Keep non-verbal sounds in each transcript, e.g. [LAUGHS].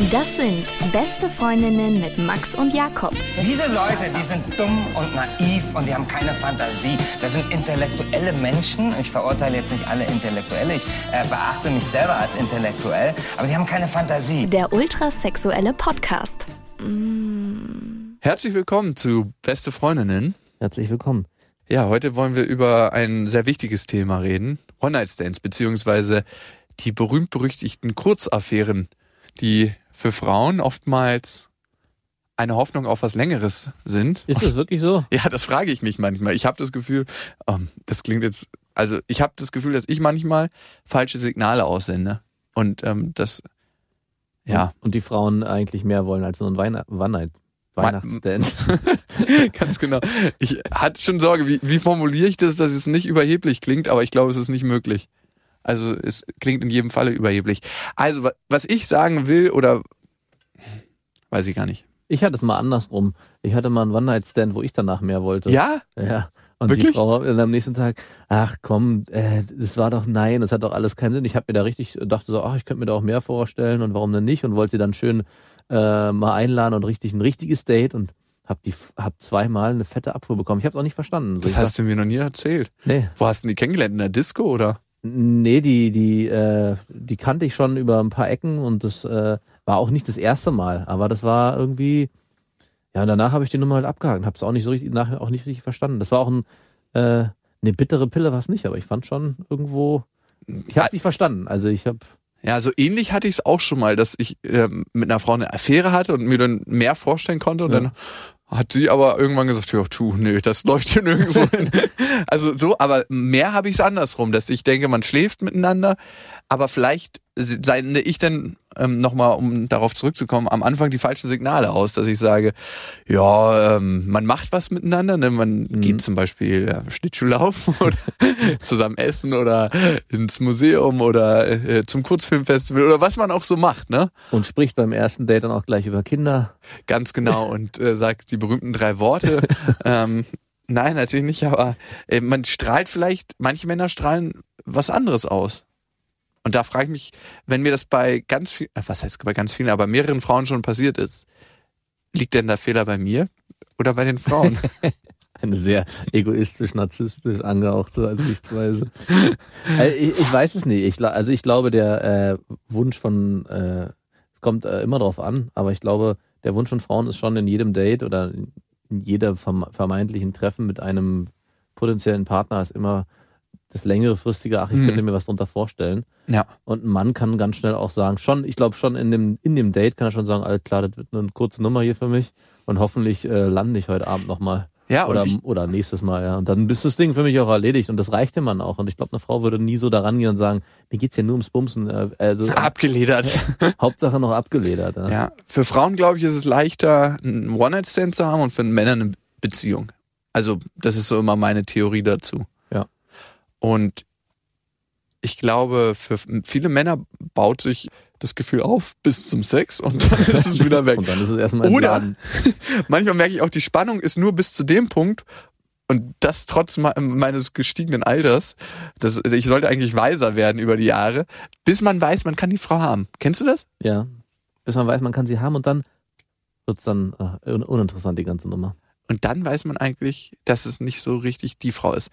Das sind beste Freundinnen mit Max und Jakob. Diese Leute, die sind dumm und naiv und die haben keine Fantasie. Das sind intellektuelle Menschen. Ich verurteile jetzt nicht alle Intellektuelle. Ich äh, beachte mich selber als intellektuell. Aber die haben keine Fantasie. Der ultrasexuelle Podcast. Herzlich willkommen zu Beste Freundinnen. Herzlich willkommen. Ja, heute wollen wir über ein sehr wichtiges Thema reden. One-Night-Stands, beziehungsweise die berühmt-berüchtigten Kurzaffären, die für Frauen oftmals eine Hoffnung auf was Längeres sind. Ist das wirklich so? [LAUGHS] Ja, das frage ich mich manchmal. Ich habe das Gefühl, ähm, das klingt jetzt, also ich habe das Gefühl, dass ich manchmal falsche Signale aussende. Und ähm, das, ja. Und, und die Frauen eigentlich mehr wollen als nur ein Weihnacht, Weihnacht, Weihnachtsstand. [LAUGHS] [LAUGHS] Ganz genau. Ich hatte schon Sorge, wie, wie formuliere ich das, dass es nicht überheblich klingt, aber ich glaube, es ist nicht möglich. Also es klingt in jedem Falle überheblich. Also wa- was ich sagen will oder weiß ich gar nicht. Ich hatte es mal andersrum. Ich hatte mal einen One-Night-Stand, wo ich danach mehr wollte. Ja? Ja. Und Wirklich? die Frau dann am nächsten Tag, ach komm, äh, das war doch nein, das hat doch alles keinen Sinn. Ich habe mir da richtig, dachte so, ach, ich könnte mir da auch mehr vorstellen und warum denn nicht? Und wollte sie dann schön äh, mal einladen und richtig ein richtiges Date und hab die hab zweimal eine fette Abfuhr bekommen. Ich habe auch nicht verstanden. So, Das hast du mir noch nie erzählt. dachte, nee, Wo hast du die kennengelernt? In der Disco oder? Nee, die, die, äh, die kannte ich schon über ein paar Ecken und das äh, war auch nicht das erste Mal, aber das war irgendwie, ja, danach habe ich die Nummer halt abgehakt, habe es auch nicht so richtig, nachher auch nicht richtig verstanden. Das war auch ein, äh, eine bittere Pille, war es nicht, aber ich fand schon irgendwo, ich habe es nicht verstanden. Also ich habe, Ja, so ähnlich hatte ich es auch schon mal, dass ich ähm, mit einer Frau eine Affäre hatte und mir dann mehr vorstellen konnte und Ja. dann hat sie aber irgendwann gesagt, ja, tu, nee, das leuchtet nirgendwo [LAUGHS] hin. Also so, aber mehr habe ich es andersrum, dass ich denke, man schläft miteinander, aber vielleicht sende ich dann ähm, nochmal, um darauf zurückzukommen, am Anfang die falschen Signale aus, dass ich sage, ja, ähm, man macht was miteinander, ne? man Mhm. geht zum Beispiel ja, Schlittschuhlaufen [LAUGHS] oder zusammen essen oder ins Museum oder äh, zum Kurzfilmfestival oder was man auch so macht, ne? und spricht beim ersten Date dann auch gleich über Kinder. Ganz genau [LAUGHS] und äh, sagt die berühmten drei Worte. [LAUGHS] ähm, nein, natürlich nicht, aber äh, man strahlt vielleicht, manche Männer strahlen was anderes aus. Und da frage ich mich, wenn mir das bei ganz viel, äh, was heißt bei ganz vielen, aber mehreren Frauen schon passiert ist, liegt denn der Fehler bei mir oder bei den Frauen? [LAUGHS] Eine sehr egoistisch, narzisstisch angehauchte Sichtweise. also [LAUGHS] ich, ich weiß es nicht. Ich, also ich glaube, der äh, Wunsch von, äh, es kommt äh, immer drauf an, aber ich glaube, der Wunsch von Frauen ist schon in jedem Date oder in jedem verm- vermeintlichen Treffen mit einem potenziellen Partner ist immer das längere fristige, ach, ich Mhm. könnte mir was drunter vorstellen. ja. Und ein Mann kann ganz schnell auch sagen, schon, ich glaube schon in dem, in dem Date kann er schon sagen, alles klar, das wird eine kurze Nummer hier für mich und hoffentlich äh, lande ich heute Abend nochmal. Ja, Oder, ich, oder nächstes Mal, ja. Und dann ist das Ding für mich auch erledigt und das reicht dem Mann auch. Und ich glaube, eine Frau würde nie so daran gehen und sagen, mir geht's ja nur ums Bumsen. äh, Also [LAUGHS] abgeledert. [LAUGHS] Hauptsache noch abgeledert. Ja. Ja, für Frauen, glaube ich, ist es leichter, einen One-Night-Stand zu haben und für Männer eine Beziehung. Also, das ist so immer meine Theorie dazu. Und ich glaube, für viele Männer baut sich das Gefühl auf bis zum Sex und dann [LAUGHS] ist es wieder weg. Und dann ist es erstmal Oder-. [LAUGHS] Manchmal merke ich auch, die Spannung ist nur bis zu dem Punkt und das trotz me- meines gestiegenen Alters. Das, ich sollte eigentlich weiser werden über die Jahre, bis man weiß, man kann die Frau haben. Kennst du das? Ja. Bis man weiß, man kann sie haben und dann wird's dann äh, un uninteressant, die ganze Nummer. Und dann weiß man eigentlich, dass es nicht so richtig die Frau ist.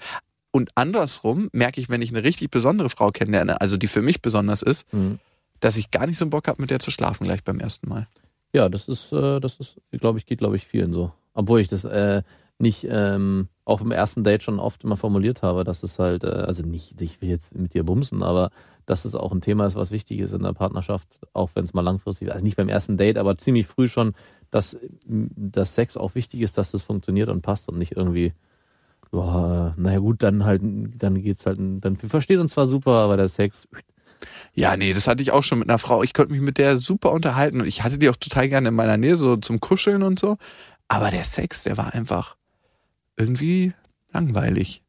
Und andersrum merke ich, wenn ich eine richtig besondere Frau kennenlerne, also die für mich besonders ist, Mhm. dass ich gar nicht so einen Bock habe, mit der zu schlafen gleich beim ersten Mal. Ja, das ist, äh, das ist, glaube ich, geht, glaube ich, vielen so. Obwohl ich das äh, nicht ähm, auch im ersten Date schon oft immer formuliert habe, dass es halt, äh, also nicht, ich will jetzt mit dir bumsen, aber dass es auch ein Thema ist, was wichtig ist in der Partnerschaft, auch wenn es mal langfristig ist. Also nicht beim ersten Date, aber ziemlich früh schon, dass, dass Sex auch wichtig ist, dass das funktioniert und passt und nicht irgendwie boah, naja gut, dann halt, dann geht's halt, dann wir verstehen uns zwar super, aber der Sex, Ja, nee, das hatte ich auch schon mit einer Frau. Ich konnte mich mit der super unterhalten und ich hatte die auch total gerne in meiner Nähe, so zum Kuscheln und so. Aber der Sex, der war einfach irgendwie langweilig.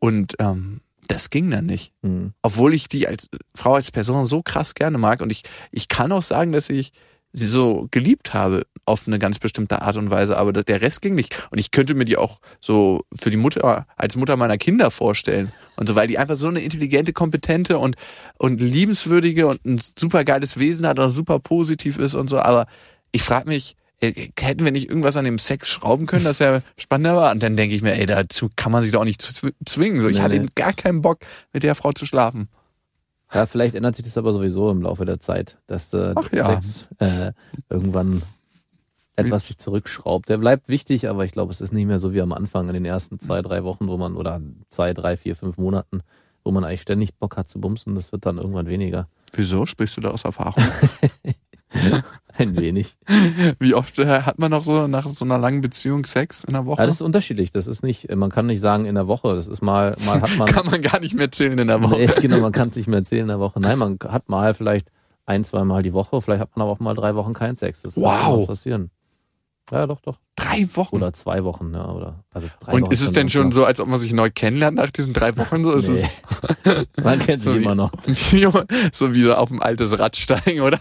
Und ähm, das ging dann nicht. hm. Obwohl ich die als Frau, als Person so krass gerne mag. Und ich, ich kann auch sagen, dass ich sie so geliebt habe auf eine ganz bestimmte Art und Weise, aber das- der Rest ging nicht. Und ich könnte mir die auch so für die Mutter, als Mutter meiner Kinder vorstellen. Und so, weil die einfach so eine intelligente, kompetente und, und liebenswürdige und ein super geiles Wesen hat und super positiv ist und so. Aber ich frage mich, äh, hätten wir nicht irgendwas an dem Sex schrauben können, dass [LAUGHS] er spannender war? Und dann denke ich mir, ey, dazu kann man sich doch auch nicht zw- zwingen. So, ich Nee, hatte nee. gar keinen Bock, mit der Frau zu schlafen. Ja, vielleicht ändert sich das aber sowieso im Laufe der Zeit, dass äh, Ach der ja. Sex äh, irgendwann etwas sich zurückschraubt. Der bleibt wichtig, aber ich glaube, es ist nicht mehr so wie am Anfang in den ersten zwei, drei Wochen, wo man, oder zwei, drei, vier, fünf Monaten, wo man eigentlich ständig Bock hat zu bumsen. Das wird dann irgendwann weniger. Wieso? Sprichst du da aus Erfahrung? [LAUGHS] Ein wenig. [LAUGHS] Wie oft äh, hat man noch so nach so einer langen Beziehung Sex in der Woche? Ja, das ist unterschiedlich. Das ist nicht, man kann nicht sagen in der Woche. Das ist mal, mal hat man. [LAUGHS] kann man gar nicht mehr zählen in der Woche. Nee, genau, man kann es nicht mehr erzählen in der Woche. Nein, man hat mal vielleicht ein, zwei Mal die Woche, vielleicht hat man aber auch mal drei Wochen keinen Sex. Das Wow. kann passieren. Ja, doch, doch. Drei Wochen. Oder zwei Wochen, ja, oder also drei Und Wochen ist es denn schon so, als ob man sich neu kennenlernt nach diesen drei Wochen? So ist Nee. [LAUGHS] Man kennt sich So wie- immer noch. [LAUGHS] es so wie so auf ein altes Rad steigen, oder?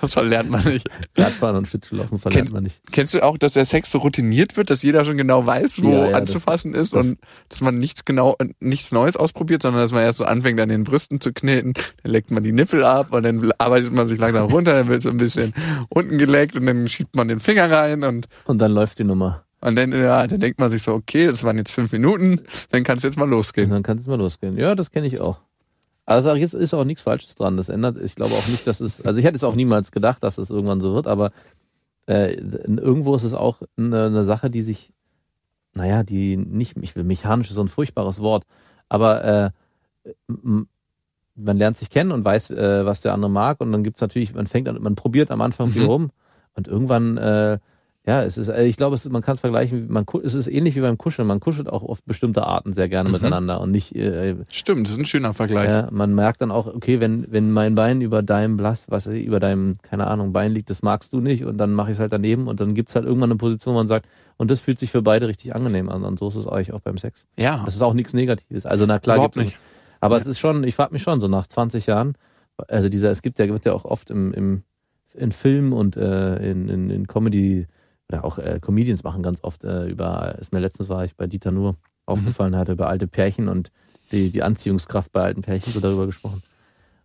Das verlernt man nicht. Radfahren und Schlittschuhlaufen verlernt Kennt- man nicht. Kennst du auch, dass der Sex so routiniert wird, dass jeder schon genau weiß, wo Ja, ja, das- anzufassen ist das- und dass man nichts genau, nichts Neues ausprobiert, sondern dass man erst so anfängt, an den Brüsten zu kneten, dann leckt man die Nippel ab und dann arbeitet man sich langsam runter, dann wird so ein bisschen unten geleckt und dann schiebt man den Finger rein und Und dann läuft die Nummer. Und dann, ja, dann denkt man sich so, okay, das waren jetzt fünf Minuten, dann kann es jetzt mal Und losgehen. dann kann es mal losgehen. Ja, das kenne ich auch. Also jetzt ist auch nichts Falsches dran. Das ändert, ich glaube auch nicht, dass es, also ich hätte es auch niemals gedacht, dass es irgendwann so wird, aber äh, irgendwo ist es auch eine, eine Sache, die sich, naja, die nicht, ich will mechanisch ist so ein furchtbares Wort, aber äh, man lernt sich kennen und weiß, äh, was der andere mag und dann gibt's natürlich, man fängt an, man probiert am Anfang viel Mhm. rum und irgendwann äh, ja, es ist, äh, ich glaube, es man kann es vergleichen, man, es ist ähnlich wie beim Kuscheln. Man kuschelt auch auf bestimmte Arten sehr gerne Mhm. miteinander und nicht, äh, Stimmt, das ist ein schöner Vergleich. ja, man merkt dann auch, okay, wenn, wenn mein Bein über deinem Blass, was über deinem, keine Ahnung, Bein liegt, das magst du nicht und dann mache ich es halt daneben und dann gibt's halt irgendwann eine Position, wo man sagt, und das fühlt sich für beide richtig angenehm an und so ist es euch auch beim Sex. Ja, Das ist auch nichts Negatives. Also na klar, überhaupt nicht. aber es ist schon, ich frage mich schon, so nach 20 Jahren, also dieser, es gibt ja, wird ja auch oft im, im in Filmen und äh, in, in, in Comedy oder auch äh, Comedians machen ganz oft äh, über, ist mir letztens war ich bei Dieter Nur aufgefallen, hat über alte Pärchen und die, die Anziehungskraft bei alten Pärchen so darüber gesprochen.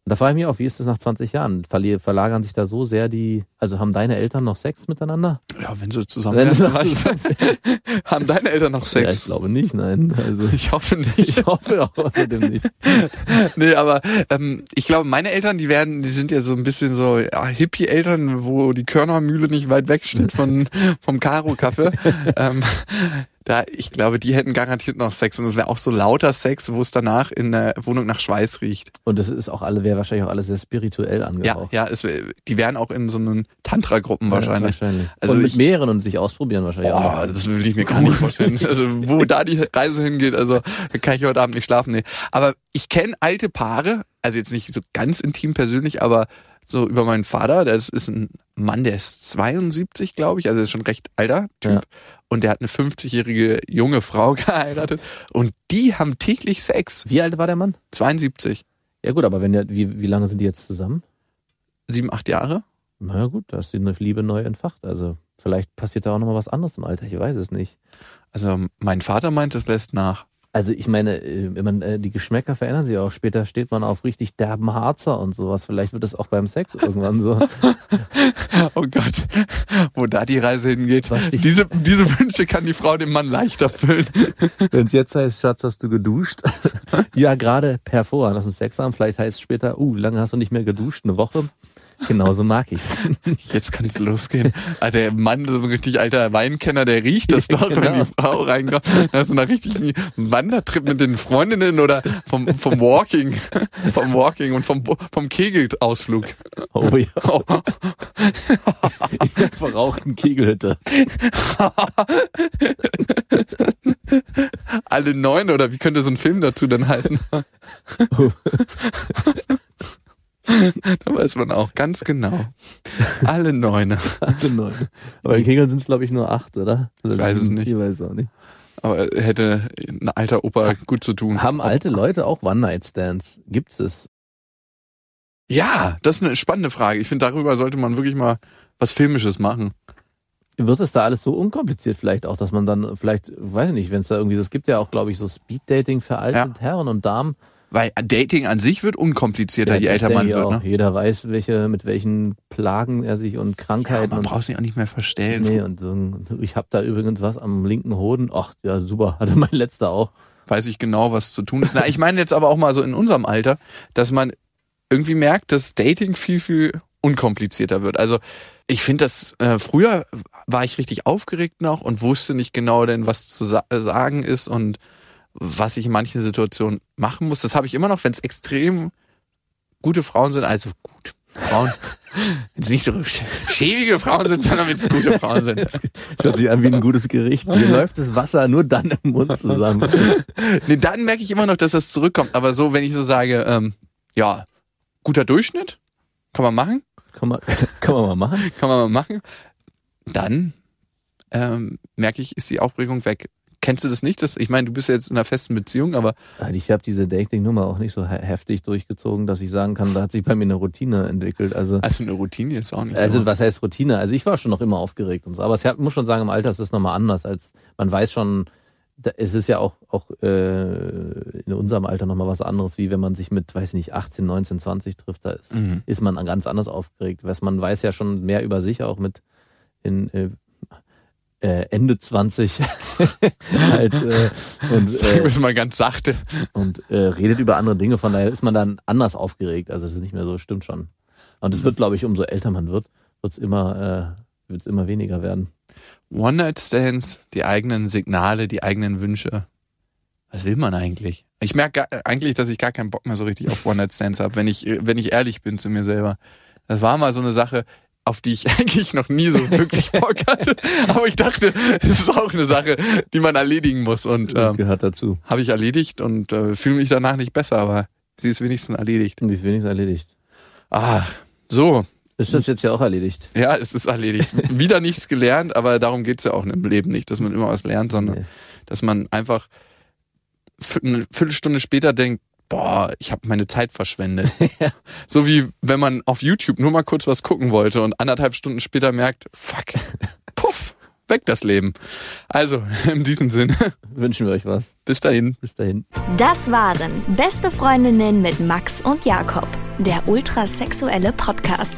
Da frage ich mich auch, wie ist es nach 20 Jahren? Verlagern sich da so sehr die, also haben deine Eltern noch Sex miteinander? Ja, wenn sie zusammen Wenn sie vielleicht. [LAUGHS] Haben deine Eltern noch Ja, ich Sex? glaube nicht, nein. Also ich hoffe nicht. [LAUGHS] ich hoffe auch außerdem nicht. [LAUGHS] nee, aber ähm, ich glaube, meine Eltern, die werden, die sind ja so ein bisschen so ja, Hippie-Eltern, wo die Körnermühle nicht weit weg steht von, vom Karo-Kaffee. ähm, da, ich glaube, die hätten garantiert noch Sex und es wäre auch so lauter Sex, wo es danach in der Wohnung nach Schweiß riecht. Und das ist auch alle, wäre wahrscheinlich auch alles sehr spirituell Ja, angehaucht. ja, es, wär- die wären auch in so einen Tantra-Gruppen wahrscheinlich. Ja, wahrscheinlich. Also und mit ich- mehreren und sich ausprobieren wahrscheinlich auch. Boah, noch. das will ich mir gar nicht vorstellen. Also wo [LAUGHS] da die Reise hingeht, also kann ich heute Abend nicht schlafen. Nee. Aber ich kenne alte Paare, also jetzt nicht so ganz intim persönlich, aber so über meinen Vater, das ist ein Mann, der ist 72, glaube ich, also ist schon recht alter Typ. Ja. Und der hat eine 50-jährige junge Frau [LAUGHS] geheiratet und die haben täglich Sex. Wie alt war der Mann? 72, Ja gut, aber wenn der, wie, wie lange sind die jetzt zusammen? sieben, acht Jahre. Na gut, da ist die Liebe neu entfacht. Also vielleicht passiert da auch nochmal was anderes im Alter, ich weiß es nicht. Also mein Vater meint, das lässt nach. Also ich meine, äh, wenn man, äh, die Geschmäcker verändern sich auch. Später steht man auf richtig derben Harzer und sowas. Vielleicht wird es auch beim Sex irgendwann so. [LAUGHS] Oh Gott, wo da die Reise hingeht. Was ich- Diese, diese Wünsche kann die Frau dem Mann leicht erfüllen. Wenn es jetzt heißt, Schatz, hast du geduscht? ja, gerade hervor, lass uns Sex haben. Vielleicht heißt es später, uh, lange hast du nicht mehr geduscht, eine Woche. Genauso mag ich's. [LAUGHS] Jetzt kann es losgehen. Ah, Der Mann, so ein richtig alter Weinkenner, der riecht das [LAUGHS] doch, wenn Genau. die Frau reinkommt. Da ist einer richtigen Wandertrip mit den Freundinnen oder vom, vom Walking, [LAUGHS] vom Walking und vom, vom Kegelausflug. Oh ja. In der verrauchten Kegelhütte. Alle neun oder wie könnte so ein Film dazu dann heißen? [LAUGHS] da weiß man auch ganz genau. Alle neune. [LAUGHS] Alle neun. Aber in Kegeln sind es, glaube ich, nur acht, oder? oder Ich weiß es nicht. Ich weiß auch nicht. Aber hätte ein alter Opa gut zu tun. Haben alte Leute auch One-Night-Stands? Gibt's es? Ja, das ist eine spannende Frage. Ich finde, darüber sollte man wirklich mal was Filmisches machen. Wird es da alles so unkompliziert vielleicht auch, dass man dann vielleicht, weiß ich nicht, wenn es da irgendwie, es gibt ja auch, glaube ich, so Speed-Dating für alte Ja. Herren und Damen. Weil Dating an sich wird unkomplizierter, je das älter man wird. Ne? Jeder weiß, welche, mit welchen Plagen er sich und Ja, Krankheiten man und braucht sich auch nicht mehr verstellen. Nee, und so, ich habe da übrigens was am linken Hoden. Ach, ja, super. [LAUGHS] Hatte mein letzter auch. Weiß ich genau, was zu tun ist. Na, ich meine jetzt aber auch mal so in unserem Alter, dass man irgendwie merkt, dass Dating viel, viel unkomplizierter wird. Also ich finde das, äh, früher war ich richtig aufgeregt noch und wusste nicht genau denn, was zu sa sagen ist und was ich in manchen Situationen machen muss. Das habe ich immer noch, wenn es extrem gute Frauen sind, also gut. Frauen, [LAUGHS] wenn es nicht so sch- schäbige Frauen sind, sondern wenn es gute Frauen sind. Hört sich an wie ein gutes Gericht. Mir [LAUGHS] läuft das Wasser nur dann im Mund zusammen. [LAUGHS] Nee, dann merke ich immer noch, dass das zurückkommt. Aber so, wenn ich so sage, ähm, ja, guter Durchschnitt, kann man machen, Kann man, kann man mal machen. kann man mal machen, dann ähm, merke ich, ist die Aufregung weg. Kennst du das nicht? Das, ich meine, du bist ja jetzt in einer festen Beziehung, aber Also Ich habe diese Dating-Nummer auch nicht so he- heftig durchgezogen, dass ich sagen kann, da hat sich bei mir eine Routine entwickelt. Also, also eine Routine ist auch nicht also so. was heißt Routine? Also ich war schon noch immer aufgeregt und so. Aber ich muss schon sagen, im Alter ist das nochmal anders, als man weiß schon, es ist ja auch, auch äh, in unserem Alter nochmal was anderes, wie wenn man sich mit, weiß nicht, 18, 19, 20 trifft. Da ist, Mhm. ist man ganz anders aufgeregt. Was man weiß ja schon mehr über sich, auch mit in äh, äh, Ende 20 [LAUGHS] als äh, und, [LAUGHS] Ich äh, muss mal ganz sachte. und äh, redet über andere Dinge. Von daher ist man dann anders aufgeregt. Also es ist nicht mehr so, stimmt schon. Und es wird, glaube ich, umso älter man wird, wird es immer, äh, wird's immer weniger werden. One-Night-Stands, die eigenen Signale, die eigenen Wünsche. Was will man eigentlich? Ich merke gar- eigentlich, dass ich gar keinen Bock mehr so richtig auf One-Night-Stands habe, wenn ich, wenn ich ehrlich bin zu mir selber. Das war mal so eine Sache, auf die ich [LAUGHS] eigentlich noch nie so wirklich Bock hatte. Aber ich dachte, es ist auch eine Sache, die man erledigen muss. Und ähm, gehört dazu. habe ich erledigt und äh, fühle mich danach nicht besser, aber sie ist wenigstens erledigt. Die ist wenigstens erledigt. Ah, so. Ist das jetzt ja auch erledigt? Ja, es ist erledigt. Wieder nichts gelernt, aber darum geht's ja auch im Leben nicht, dass man immer was lernt, sondern Nee. dass man einfach eine Viertelstunde später denkt, boah, ich habe meine Zeit verschwendet. [LAUGHS] So wie wenn man auf YouTube nur mal kurz was gucken wollte und anderthalb Stunden später merkt, fuck, [LAUGHS] puff, weg das Leben. Also, [LAUGHS] in diesem Sinne, Wünschen wir euch was. bis dahin. Bis dahin. Das waren Beste Freundinnen mit Max und Jakob, der ultrasexuelle Podcast.